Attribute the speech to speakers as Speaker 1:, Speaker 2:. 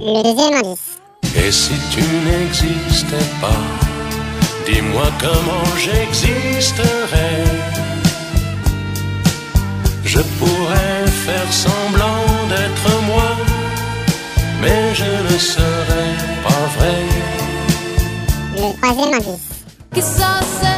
Speaker 1: Le deuxième indice.
Speaker 2: Et si tu n'existais pas, dis-moi comment j'existerais. Je pourrais faire semblant d'être moi, mais je ne serais pas vrai.
Speaker 1: Le troisième indice.
Speaker 3: Chissà se